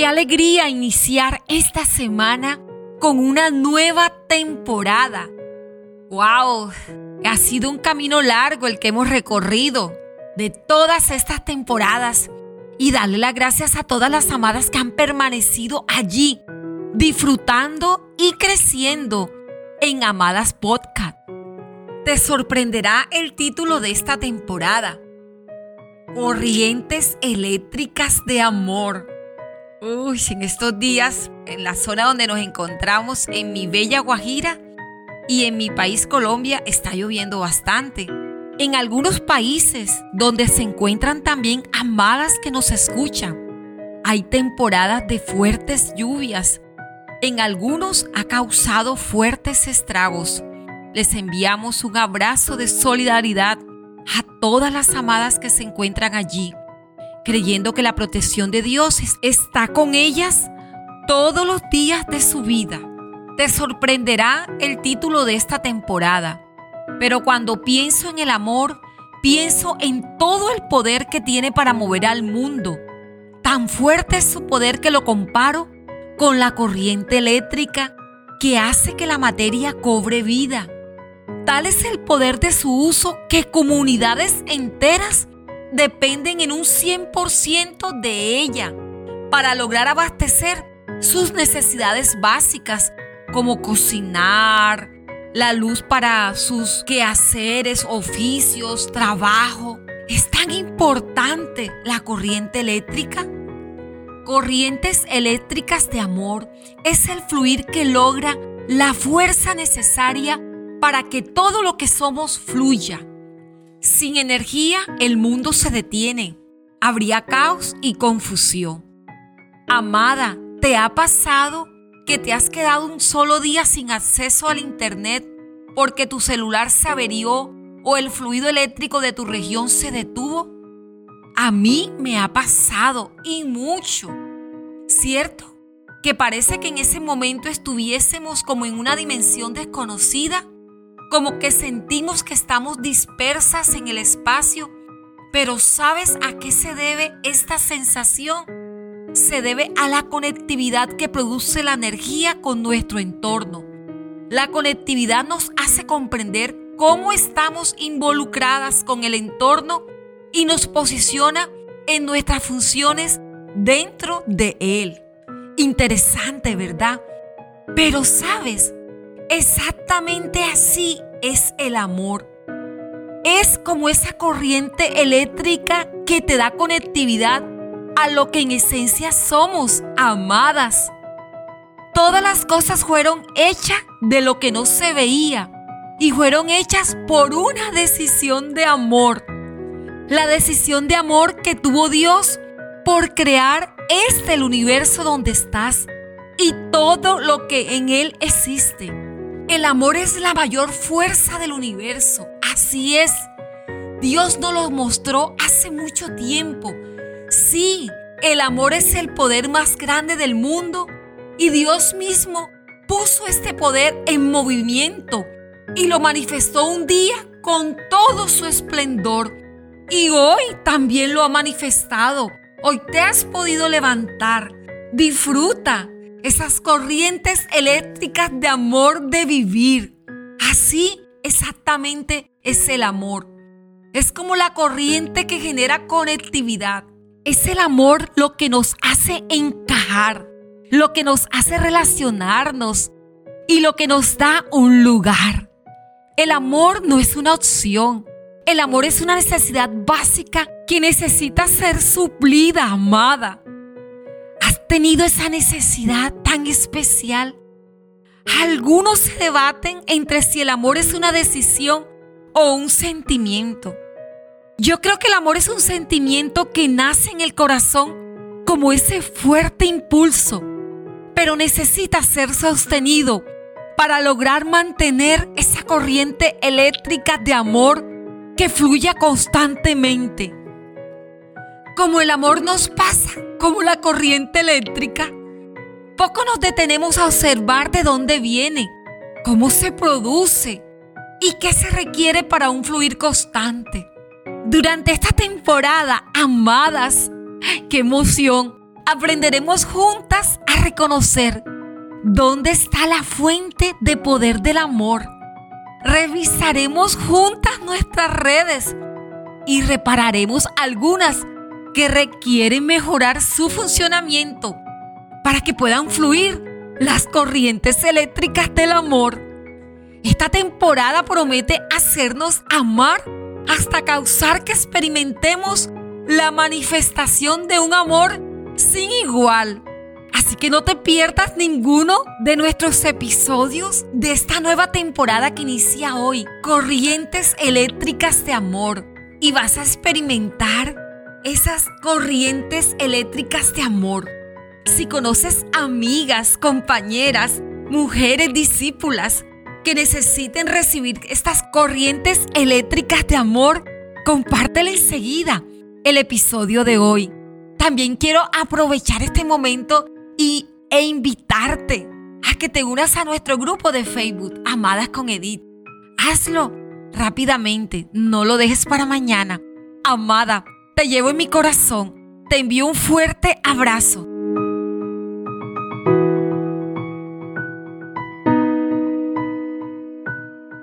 Qué alegría iniciar esta semana con una nueva temporada. ¡Wow! Ha sido un camino largo el que hemos recorrido de todas estas temporadas y darle las gracias a todas las amadas que han permanecido allí, disfrutando y creciendo en Amadas Podcast. Te sorprenderá el título de esta temporada. Corrientes eléctricas de amor. Uy, en estos días, en la zona donde nos encontramos, en mi bella Guajira y en mi país Colombia, está lloviendo bastante. En algunos países donde se encuentran también amadas que nos escuchan, hay temporadas de fuertes lluvias. En algunos ha causado fuertes estragos. Les enviamos un abrazo de solidaridad a todas las amadas que se encuentran allí creyendo que la protección de Dios está con ellas todos los días de su vida. Te sorprenderá el título de esta temporada, pero cuando pienso en el amor, pienso en todo el poder que tiene para mover al mundo. Tan fuerte es su poder que lo comparo con la corriente eléctrica que hace que la materia cobre vida. Tal es el poder de su uso que comunidades enteras dependen en un 100% de ella para lograr abastecer sus necesidades básicas como cocinar, la luz para sus quehaceres, oficios, trabajo. ¿Es tan importante la corriente eléctrica? Corrientes eléctricas de amor es el fluir que logra la fuerza necesaria para que todo lo que somos fluya sin energía el mundo se detiene. Habría caos y confusión. Amada, ¿te ha pasado que te has quedado un solo día sin acceso al Internet porque tu celular se averió o el fluido eléctrico de tu región se detuvo? A mí me ha pasado y mucho. ¿Cierto? Que parece que en ese momento estuviésemos como en una dimensión desconocida como que sentimos que estamos dispersas en el espacio, pero ¿sabes a qué se debe esta sensación? Se debe a la conectividad que produce la energía con nuestro entorno. La conectividad nos hace comprender cómo estamos involucradas con el entorno y nos posiciona en nuestras funciones dentro de él. Interesante, ¿verdad? Pero sabes, Exactamente así es el amor. Es como esa corriente eléctrica que te da conectividad a lo que en esencia somos, amadas. Todas las cosas fueron hechas de lo que no se veía y fueron hechas por una decisión de amor. La decisión de amor que tuvo Dios por crear este universo donde estás y todo lo que en él existe. El amor es la mayor fuerza del universo. Así es. Dios nos lo mostró hace mucho tiempo. Sí, el amor es el poder más grande del mundo y Dios mismo puso este poder en movimiento y lo manifestó un día con todo su esplendor. Y hoy también lo ha manifestado. Hoy te has podido levantar. Disfruta esas corrientes eléctricas de amor de vivir. Así exactamente es el amor. Es como la corriente que genera conectividad. Es el amor lo que nos hace encajar, lo que nos hace relacionarnos y lo que nos da un lugar. El amor no es una opción. El amor es una necesidad básica que necesita ser suplida, amada tenido esa necesidad tan especial? Algunos se debaten entre si el amor es una decisión o un sentimiento. Yo creo que el amor es un sentimiento que nace en el corazón como ese fuerte impulso, pero necesita ser sostenido para lograr mantener esa corriente eléctrica de amor que fluya constantemente. Como el amor nos pasa como la corriente eléctrica, poco nos detenemos a observar de dónde viene, cómo se produce y qué se requiere para un fluir constante. Durante esta temporada, amadas, qué emoción, aprenderemos juntas a reconocer dónde está la fuente de poder del amor. Revisaremos juntas nuestras redes y repararemos algunas que requieren mejorar su funcionamiento para que puedan fluir las corrientes eléctricas del amor. Esta temporada promete hacernos amar hasta causar que experimentemos la manifestación de un amor sin igual. Así que no te pierdas ninguno de nuestros episodios de esta nueva temporada que inicia hoy, Corrientes Eléctricas de Amor. Y vas a experimentar esas corrientes eléctricas de amor. Si conoces amigas, compañeras, mujeres discípulas que necesiten recibir estas corrientes eléctricas de amor, compártele enseguida el episodio de hoy. También quiero aprovechar este momento y, e invitarte a que te unas a nuestro grupo de Facebook, Amadas con Edith. Hazlo rápidamente, no lo dejes para mañana. Amada, te llevo en mi corazón, te envío un fuerte abrazo